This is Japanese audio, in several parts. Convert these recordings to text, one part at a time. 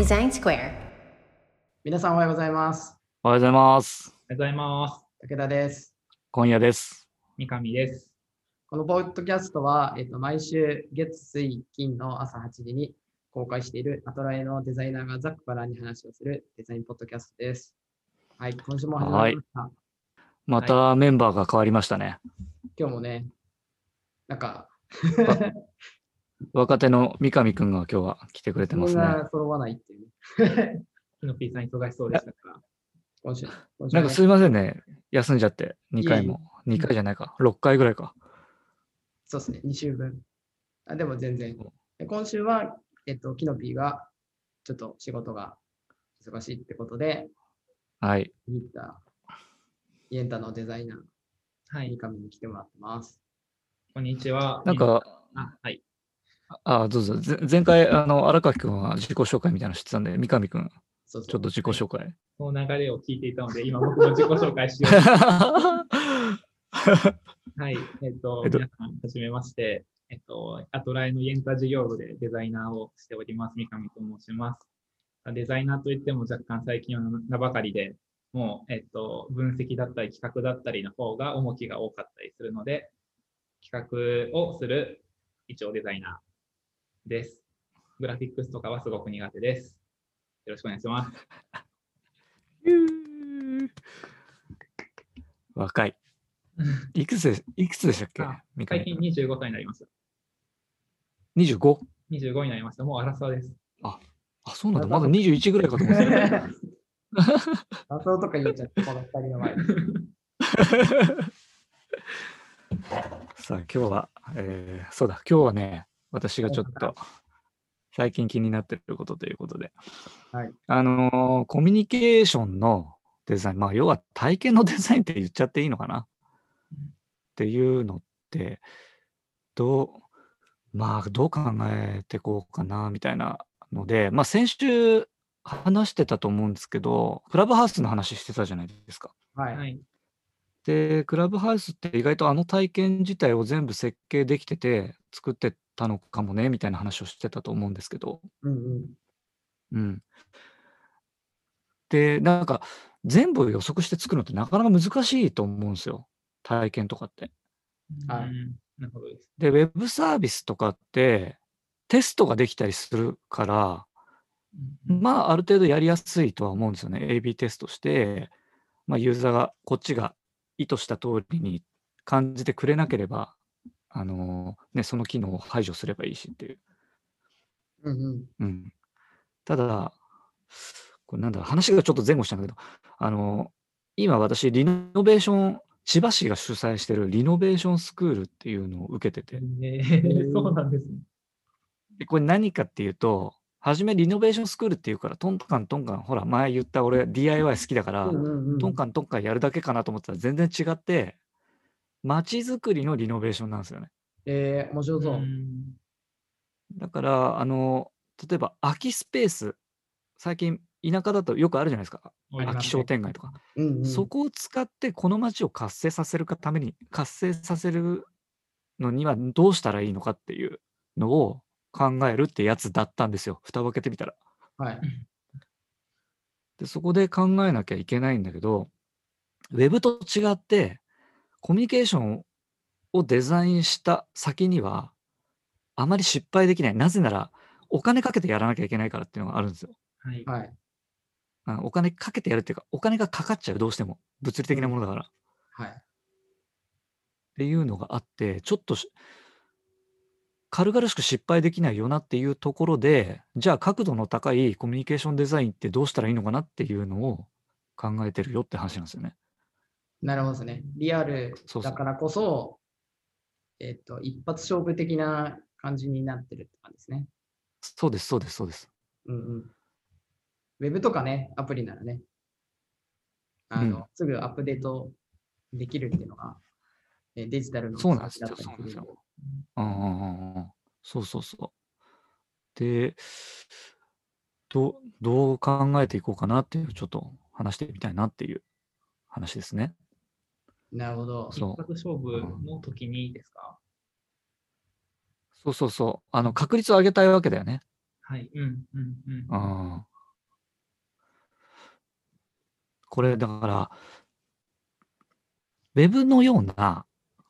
Design Square. 皆さんおはようございます。おはようございます。おはようございます。武田です。今夜です。三上です。このポッドキャストは、えっと、毎週月、水、金の朝8時に公開しているアトラエのデザイナーがざっくばらんに話をするデザインポッドキャストです。はい、今週も始まりました。またメンバーが変わりましたね。今日もね、なんか、若手の三上くんが今日は来てくれてますね。揃わないっていうね。キノピーさん忙しそうでしたから。今週。今週ねなんかすいませんね。休んじゃって、2回も。2回じゃないか。6回ぐらいか。そうですね、2週分。あでも全然。で今週は、えっと、キノピーがちょっと仕事が忙しいってことで、はい。見たイエンタのデザイナー、はい、三上に来てもらってます。こんにちは。なんか、あ、はい。あ、どうぞ。ぜ前回、あの、荒垣くんは自己紹介みたいなの知ってたんで、三上くん、そうそうちょっと自己紹介。その流れを聞いていたので、今僕も自己紹介しよう。はい。えっと、えっと皆さん、はじめまして。えっと、アトライのイエンタ事業部でデザイナーをしております、三上と申します。デザイナーといっても若干最近は名ばかりで、もう、えっと、分析だったり企画だったりの方が重きが多かったりするので、企画をする一応デザイナーです。グラフィックスとかはすごく苦手です。よろしくお願いします。若い。いくつで、いくつでしたっけ？最近上。25歳になりました。25? 25になりました。もう荒沢です。あ、そうなんだ。まだ21ぐらいかと思ってた。仮想とか言っちゃって、この二人の前で。さあ、今日は、えーそうだ、今日はね、私がちょっと最近気になってることということで、はいあのーコミュニケーションのデザイン、まあ、要は体験のデザインって言っちゃっていいのかな？っていうのって、どう、まあ、どう考えていこうかな、みたいなので、まあ、先週話してたと思うんですけど、クラブハウスの話してたじゃないですか。はい。はい。で、クラブハウスって意外とあの体験自体を全部設計できてて作ってたのかもねみたいな話をしてたと思うんですけど、うんうん。うん。で、なんか全部予測して作るのってなかなか難しいと思うんですよ。体験とかって。はいうんなるほどです。で、ウェブサービスとかってテストができたりするから、うんまあある程度やりやすいとは思うんですよね。AB テストして、まあユーザーがこっちが意図した通りに感じてくれなければ、あのね、その機能を排除すればいいしっていう。うんうん。うん。ただ、これなんだ、話がちょっと前後したんだけど、あの今私、リノベーション、千葉市が主催してるリノベーションスクールっていうのを受けてて、えーそうなんですね。でこれ何かっていうと、初めリノベーションスクールっていうから、トンカントンカン、ほら、前言った俺 DIY 好きだから、トンカントンカンやるだけかなと思ったら全然違って、街づくりのリノベーションなんですよね。えー、面白そう。んだから、あの、例えば空きスペース、最近田舎だとよくあるじゃないですか。空き商店街とか。うんうん。そこを使ってこの街を活性させるかために、活性させるのにはどうしたらいいのかっていうのを考えるってやつだったんですよ。蓋を開けてみたら。はい。で、そこで考えなきゃいけないんだけど、ウェブと違って、コミュニケーションをデザインした先には、あまり失敗できない。なぜなら、お金かけてやらなきゃいけないからっていうのがあるんですよ。はい。はい。あお金かけてやるっていうか、お金がかかっちゃう、どうしても。物理的なものだから。っはい。ていうのがあって、ちょっとし軽々しく失敗できないよなっていうところで、じゃあ角度の高いコミュニケーションデザインってどうしたらいいのかなっていうのを考えてるよって話なんですよね。なるほどですね。リアルだからこそ、えっと、一発勝負的な感じになってるって感じですね。そうです、そうです、そうです。うんうん。ウェブとかね、アプリならね、あの、うんすぐアップデートできるっていうのが、えデジタルのそうなんですよそうなんうんうんうんうんそうそうそう。で、どう、どう考えていこうかなっていう、ちょっと話してみたいなっていう話ですね。なるほど。そう一発勝負の時にですか？そうそうそう。あの、確率を上げたいわけだよね。はい。うん、うん、うん。うん。これだから、ウェブのような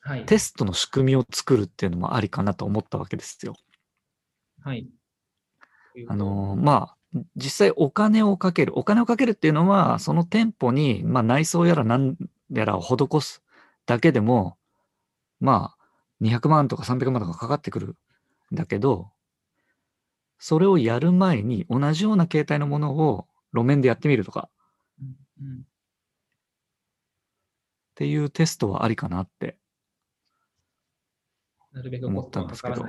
はい。テストの仕組みを作るっていうのもありかなと思ったわけですよ。はい。あのーまあ、実際お金をかける。お金をかけるっていうのは、その店舗に、まあ、内装やら何やらを施すだけでも、まあ、200万とか300万とかかかってくるんだけど、それをやる前に同じような形態のものを路面でやってみるとかうんうんっていうテストはありかなって。なるべく思ったんですけど。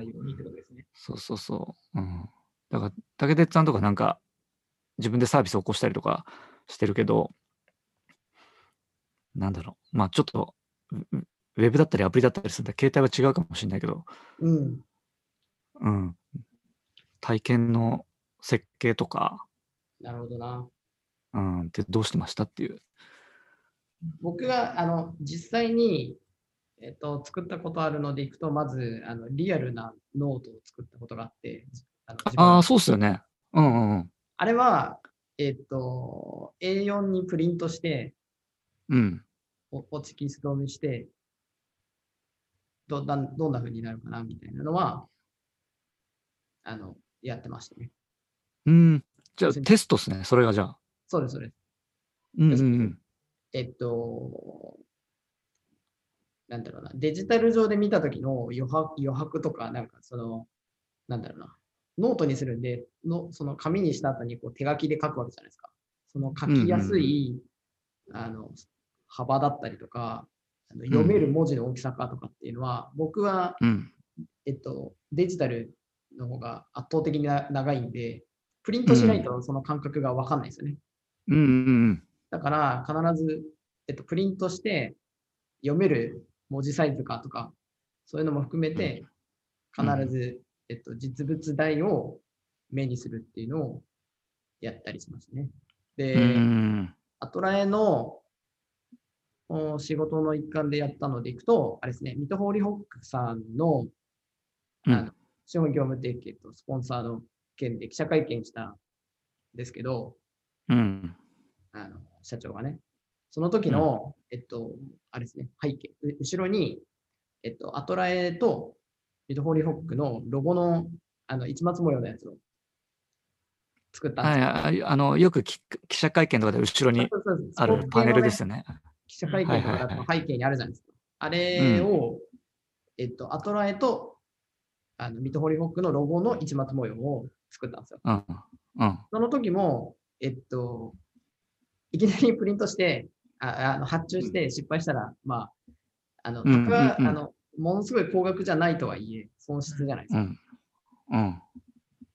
そうそうそう。うん。だから、竹鉄さんとかなんか、自分でサービスを起こしたりとかしてるけど、なんだろう。まあちょっと、ウェブだったりアプリだったりするんで、携帯は違うかもしれないけど、うん。うん。体験の設計とか、なるほどな。うん、ってどうしてましたっていう。僕があの実際に、えっと、作ったことあるのでいくと、まずあのリアルなノートを作ったことがあって、ああ、そうっすよね。うんうんうん。あれは、えっと、A4 にプリントして、うん。おホチキス止めして、どだんどんな風になるかなみたいなのは、あの、やってましたね。うん。じゃあ、テストっすね。それがじゃあ。そうです、そうです。うんうんうん。えっと、なんだろうな、デジタル上で見たときの余白余白とか、なんかその、なんだろうな、ノートにするんで、のその紙にした後にこう手書きで書くわけじゃないですか。その書きやすい、あの幅だったりとか、あの読める文字の大きさかとかっていうのは、僕は、うん。えっと、デジタルの方が圧倒的にな長いんで、プリントしないとその感覚がわかんないですよね。うんうんうん。だから必ず、えっと、プリントして読める文字サイズかとか、そういうのも含めて、必ず、えっと、実物大を目にするっていうのをやったりしますね。で、うん。アトラエのお仕事の一環でやったのでいくと、あれですね、ミトホーリホックさんのうん。あの資本業務提携とスポンサーの件で記者会見したんですけど、うん。あの社長がね、その時の、えっと、あれですね、背景、う後ろに、えっと、アトラエとミトホーリホックのロゴのあの市松模様のやつを作ったんですはいあ、あの、よくき記者会見とかで後ろにあるパネルですよね。記者会見とかだと背景にあるじゃないですか。あれを、えっと、アトラエとあのミトホリホックのロゴの市松模様を作ったんですよ。うん。うん。その時も、えっと、いきなりプリントして、ああの発注して失敗したら、まあ、あの、僕は、あの、ものすごい高額じゃないとはいえ、損失じゃないですか。うん。うん。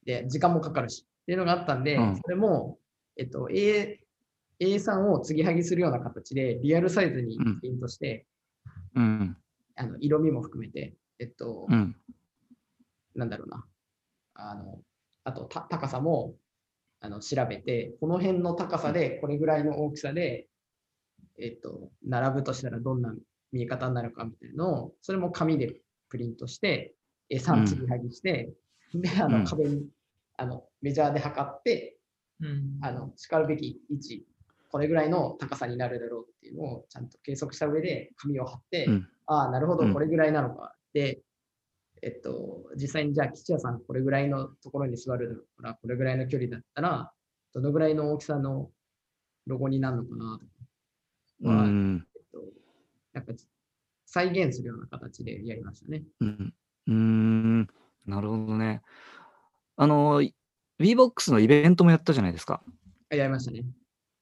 で、時間もかかるし。っていうのがあったんで、うんそれも、えっと、A、A3 を継ぎはぎするような形で、リアルサイズにプリントして、うん。あの色味も含めて、えっと、うん。なんだろうな。あの、あとた高さもあの調べて、この辺の高さで、これぐらいの大きさで、えっと、並ぶとしたらどんな見え方になるかみたいなのを、それも紙でプリントして、うん A3 継ぎはぎして、で、あうんの壁に、あのメジャーで測って、うんあの、叱るべき位置、これぐらいの高さになるだろうっていうのをちゃんと計測した上で紙を貼って、うんああ、なるほどうん、これぐらいなのか。で、えっと、実際にじゃあ、吉谷さん、これぐらいのところに座るだろうから、これぐらいの距離だったら、どのぐらいの大きさのロゴになるのかなとか、うまあん。えっと、なんか再現するような形でやりましたね。うん。うん。なるほどね。あの、WeBox のイベントもやったじゃないですか。あやりましたね。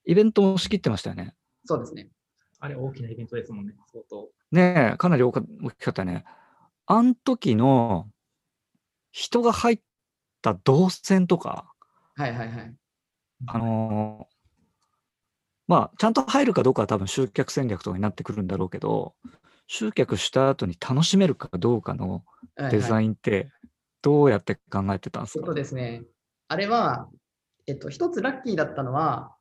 イベントも仕切ってましたよね。そうですね。あれ大きなイベントですもんね、相当。ねえ、かなり大きかったね。あん時の人が入った動線とか、はいはいはい。あのーまあ、ちゃんと入るかどうかは多分集客戦略とかになってくるんだろうけど、集客した後に楽しめるかどうかのデはいはいザインってどうやって考えてたんですか？そうですね。あれは、えっと、一つラッキーだったのは、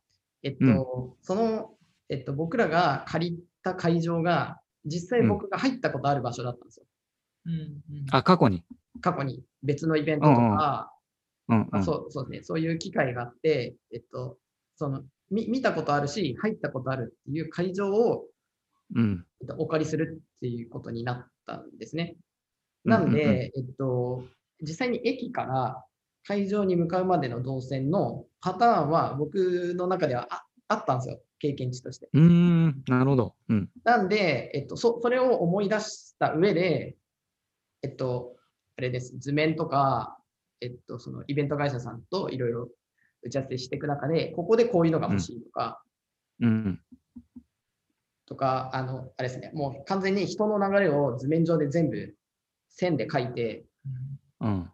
えっと、うんその、えっと、僕らが借りた会場が、実際うん僕が入ったことある場所だったんですよ。うんうんあ、過去に？過去に別のイベントとか、うんうんまあそうそうですね、そういう機会があって、えっと、そのみ見たことあるし、入ったことあるっていう会場をうん。えっとお借りするっていうことになったんですね。なんで、うんうんうんえっと、実際に駅から会場に向かうまでの動線のパターンは僕の中ではああったんですよ、経験値として。うーん。なるほど。うん。なんで、えっと、そそれを思い出した上で、えっと、あれです、図面とか、えっと、そのイベント会社さんといろいろ打ち合わせしていく中で、ここでこういうのが欲しいとか、うん。とか、あの、あれですね、もう完全に人の流れを図面上で全部線で書いてうん。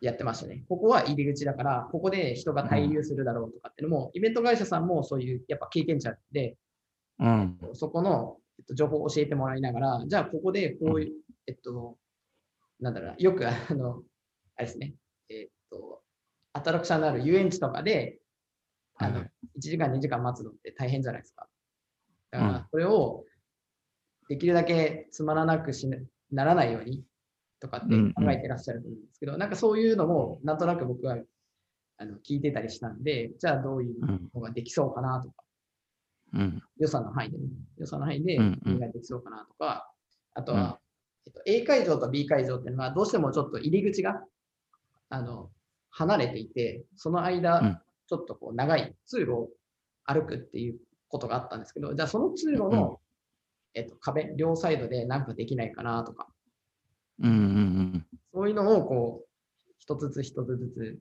やってましたね。ここは入り口だから、ここで人が滞留するだろうとかっていうのも、イベント会社さんもそういうやっぱ経験者で、うん。そこの、えっと、情報を教えてもらいながら、じゃあここでこういう、えっと、なんだろうな、よくあの、あれですね、えっと、アトラクションのある遊園地とかで、あの、はい1時間、2時間待つのって大変じゃないですか。だかうんら、それをできるだけつまらなくしなならないようにとかってうんうん。考えてらっしゃると思うんですけど、なんかそういうのも、なんとなく僕はあの聞いてたりしたんで、じゃあどういううん。のができそうかなとか、うん。予算の範囲でね、予算の範囲でうんうん。何ができそうかなとか、あとは、えっと、A 会場と B 会場っていうのは、どうしてもちょっと入り口があの離れていて、その間、うん。ちょっとこう長い通路を歩くっていうことがあったんですけど、じゃあその通路の、うんえっと、壁、両サイドで何かできないかなとか、うん。うん。そういうのをこう、一つずつ一つずつ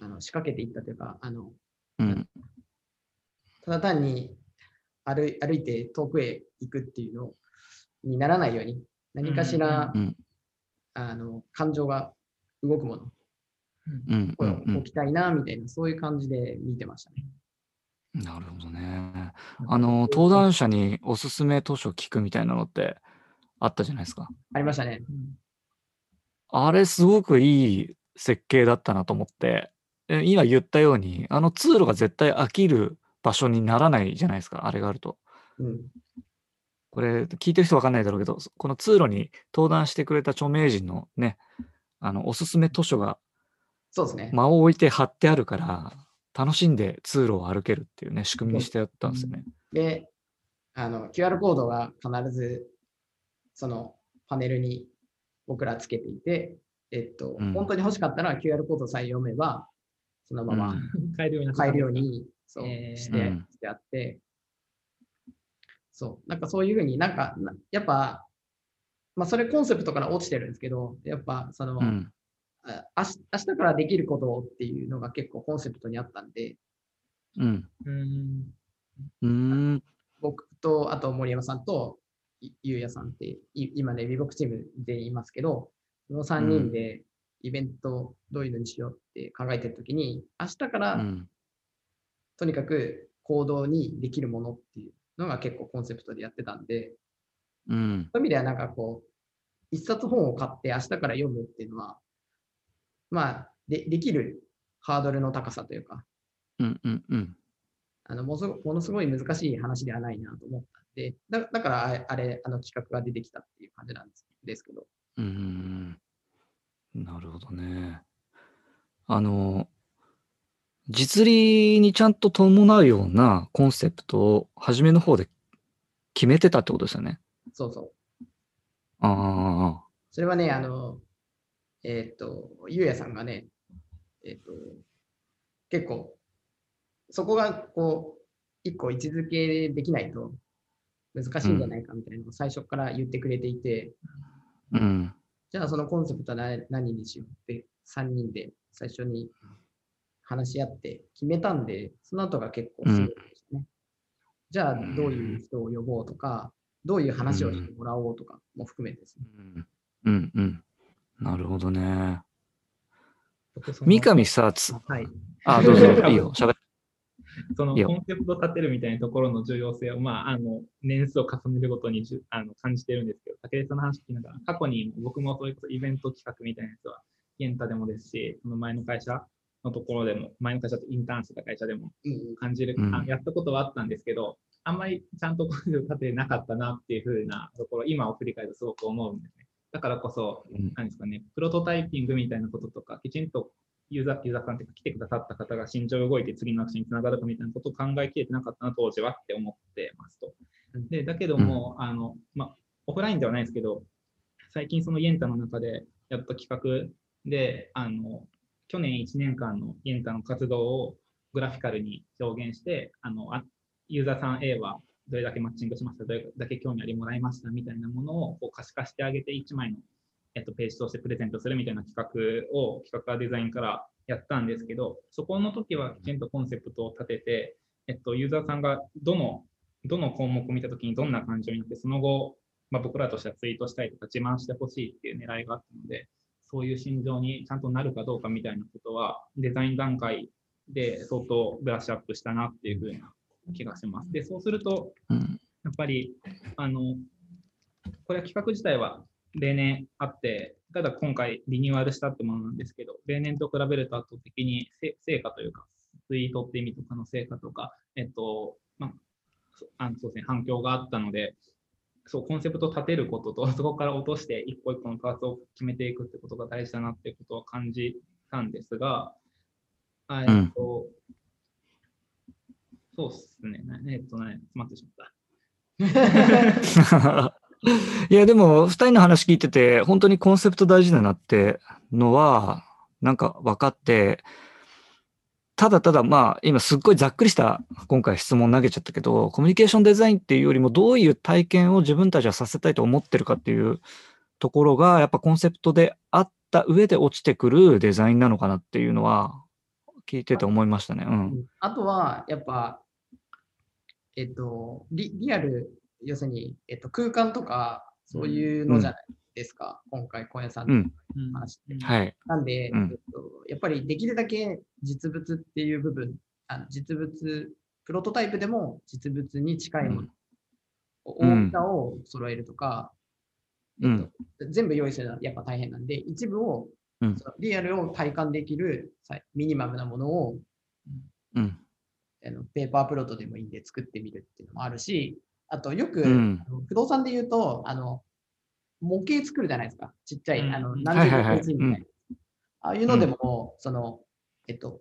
あの仕掛けていったというか、あのうん。ただ単に歩い歩いて遠くへ行くっていうのにならないように、何かしら、うん。あの感情が動くものうん。うをん。うん置きたいな、みたいな、そういう感じで見てましたね。なるほどね。あの、登壇者におすすめ図書聞くみたいなのってあったじゃないですか。ありましたね。あれすごくいい設計だったなと思って、え今言ったように、あの通路が絶対飽きる場所にならないじゃないですか、あれがあると。うん。これ、聞いてる人わかんないだろうけど、そこの通路に登壇してくれた著名人のね、あの、おすすめ図書がそうですね。間を置いて貼ってあるから、楽しんで通路を歩けるっていうね、仕組みにしてやったんですよね。で、あの、QR コードが必ず、そのパネルに僕らつけていて、えっと、うん本当に欲しかったら QR コードさえ読めば、そのまま買えるように買えるように、そう、えーして、うんしてあって、そう、なんかそういうふうになんか、なやっぱ、まあそれコンセプトから落ちてるんですけど、やっぱその、うん。あ明日明日からできることっていうのが結構コンセプトにあったんで、うん。うん。うーん。僕と、あと森山さんと、いゆうやさんって、い今ね、ビボックチームでいますけど、その3人でイベントどういうのにしようって考えてるときに、明日からうん。とにかく行動にできるものっていうのが結構コンセプトでやってたんで、うん。そういう意味ではなんかこう、一冊本を買って明日から読むっていうのは、まあ、でできるハードルの高さというか、うん。うん。うん。あのものすごものすごい難しい話ではないなと思ったんで、だだからあれあれ、あの企画が出てきたっていう感じなんですですけど。うーんなるほどね。あの、実利にちゃんと伴うようなコンセプトを初めの方で決めてたってことですよね。そうそう。あそれはね、あの、えっ、と、ゆうやさんがね、えっ、と、結構、そこがこう、一個位置づけできないと難しいんじゃないかみたいなのを最初から言ってくれていて、あ、うん。じゃあそのコンセプトは何何にしようって3人で最初に話し合って決めたんで、その後が結構すごいですね。じゃあどういう人を呼ぼうとか、どういう話をしてもらおうとかも含めてですね。うん、うん、うん。なるほどね。三上さ、つはい。あ、どうぞ、いいよ、喋って。そのコンセプト立てるみたいなところの重要性を、まあ、あの年数を重ねるごとにじゅあの感じてるんですけど、武井さんの話聞きながら、過去に僕もそういうイベント企画みたいなやつは、ゲンタでもですし、その前の会社のところでも、前の会社ってインターンしてた会社でもうん感じる、うん。あやったことはあったんですけど、あんまりちゃんとコンセプト立てなかったなっていうふうなところ、今を振り返るとすごく思うんですね。だからこそ、うん。何ですかね、プロトタイピングみたいなこととか、きちんとユーザー、ユーザーさんというか来てくださった方が心情動いて次のアクションにつながるかみたいなことを考えきれてなかったな、当時はって思ってますと。で、だけども、あの、まあ、オフラインではないですけど、最近そのイエンタの中でやった企画で、あの、去年1年間のイエンタの活動をグラフィカルに表現して、あの、あユーザーさん A はどれだけマッチングしました、どれだけ興味ありもらいましたみたいなものをこう可視化してあげて1枚の、えっと、ページとしてプレゼントするみたいな企画を企画デザインからやったんですけど、そこの時はきちんとコンセプトを立てて、えっと、ユーザーさんがどのどの項目を見たときにどんな感情になって、その後、まあ、僕らとしてはツイートしたりとか自慢してほしいっていう狙いがあったので、そういう心情にちゃんとなるかどうかみたいなことは、デザイン段階で相当ブラッシュアップしたなっていうふうな気がします。で、そうすると、うんやっぱり、あの、これは企画自体は例年あって、ただ今回リニューアルしたってものなんですけど、例年と比べると圧倒的にせ成果というか、ツイートって意味とかの成果とか、えっと、まあ、そあのそうですね、反響があったので、そう、コンセプトを立てることと、そこから落として一個一個のパーツを決めていくってことが大事だなっていうことを感じたんですが、あえっと、そうですね、えっとね、詰まってしまった。いや、でも、二人の話聞いてて、本当にコンセプト大事だなってのは、なんか分かって、ただただ、まあ、今すっごいざっくりした、今回質問投げちゃったけど、コミュニケーションデザインっていうよりも、どういう体験を自分たちはさせたいと思ってるかっていうところが、やっぱコンセプトであった上で落ちてくるデザインなのかなっていうのは、聞いてて思いましたね。うん。あとは、やっぱ、えっと、リリアル、要するに、えっと、空間とか、そういうのじゃないですか、今回、小屋さんのうん。話って。はい。なんで、うんえっと、やっぱりできるだけ実物っていう部分、あ実物、プロトタイプでも実物に近いもの、うん大きさを揃えるとか、うんえっと、全部用意するのはやっぱ大変なんで、一部を、うんそのリアルを体感できるさミニマムなものをうん。あのペーパープロトでもいいんで作ってみるっていうのもあるし、あとよく、うんあの不動産で言うと、あの模型作るじゃないですか。ちっちゃい、うんあのうん何十個はいはいはいたいな。ああいうのでも、その、えっと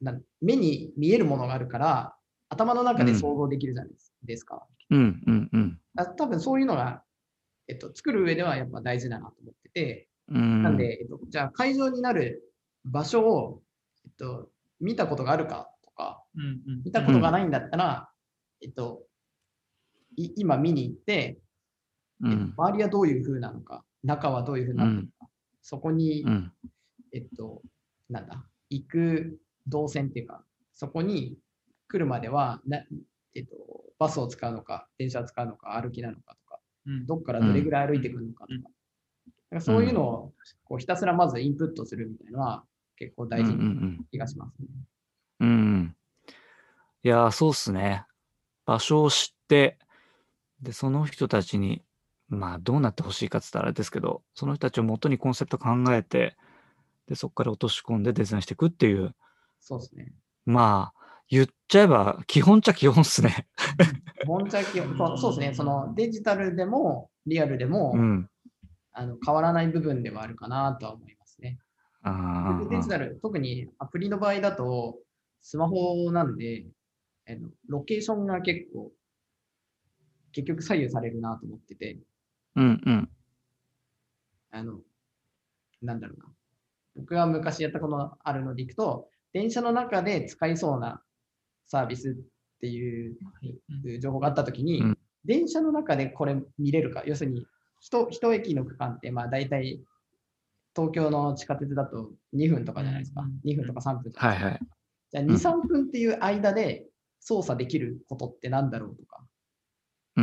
なん、目に見えるものがあるから、頭の中で想像できるじゃないですか。うん。うん。うん。あ多分そういうのが、えっと、作る上ではやっぱ大事だなと思ってて、うん。なんで、えっと、じゃあ会場になる場所を、えっと、見たことがあるかとか、うんうん見たことがないんだったら、えっと、い今見に行って、えっとうん。周りはどういう風なのか、中はどういう風なのか、そこに、うん。えっと、なんだ、行く動線っていうか、そこに来るまではな、えっと、バスを使うのか、電車を使うのか、歩きなのかとか、うんどっからどれぐらい歩いてくるのかとか、うんだからそういうのをこうひたすらまずインプットするみたいなのは結構大事うんうんうなん気がしますね。うん。いやー、そうっすね。場所を知って、で、その人たちに、まあ、どうなってほしいかって言ったらあれですけど、その人たちを元にコンセプト考えて、で、そこから落とし込んでデザインしていくっていう、そうですね。まあ、言っちゃえば、基本っちゃ基本っすね。本茶基本そうそうですね。そのデジタルでもリアルでも、うん。あの変わらない部分ではあるかなとは思いますね。あーデジタル、特にアプリの場合だと、スマホなんで、あのロケーションが結構、結局左右されるなと思ってて、うんうん。あの、なんだろうな。僕が昔やったことのあるのでいくと、電車の中で使いそうなサービスっていう情報があったときに、うん電車の中でこれ見れるか、要するに、一一駅の区間って、まあ大体、東京の地下鉄だと2分とかじゃないですか。うん2分とか3分とか。はいはい。じゃあ2、うん3分っていう間で操作できることってなんだろうとか、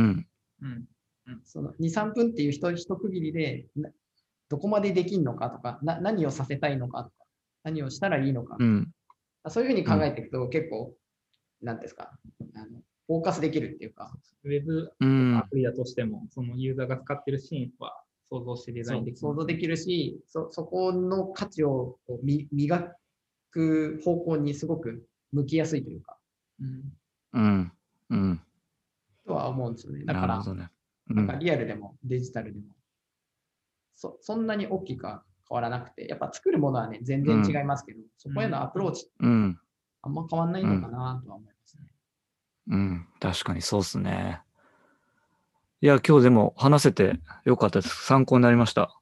うん。うんその2、3分っていう一一区切りでなどこまでできるのかとかな、何をさせたいのかとか、何をしたらいいのか、うん。そういうふうに考えていくと結構、なんですか、あのフォーカスできるっていうか、ウェブうんア。プリだとしても、そのユーザーが使ってるシーンは想像してデザインでき想像できるし、そそこの価値をこうみ磨く方向にすごく向きやすいというか、うんうん。うん。とは思うんですよね。だからね。うなんかん。リアルでもデジタルでも、そそんなに大きくは変わらなくて、やっぱ作るものはね、全然違いますけど、そこへのアプローチってうん。あんま変わんないのかなとは思いますね。うん。確かにそうっすね。いや、今日でも話せてよかったです。参考になりました。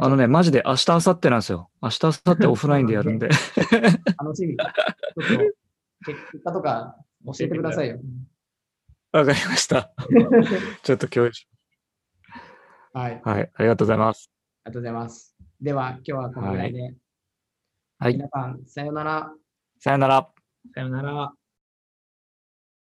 あのね、マジで明日、明後日なんですよ。明日、明後日オフラインでやるんで。楽しみ。ちょっと結果とか教えてくださいよ。わかりました。ちょっと共有しはい。ありはい。ありがとうございます。がとうございます。では、今日はこのぐらいで。はい。皆さん、さようなら。さよなら。さよなら。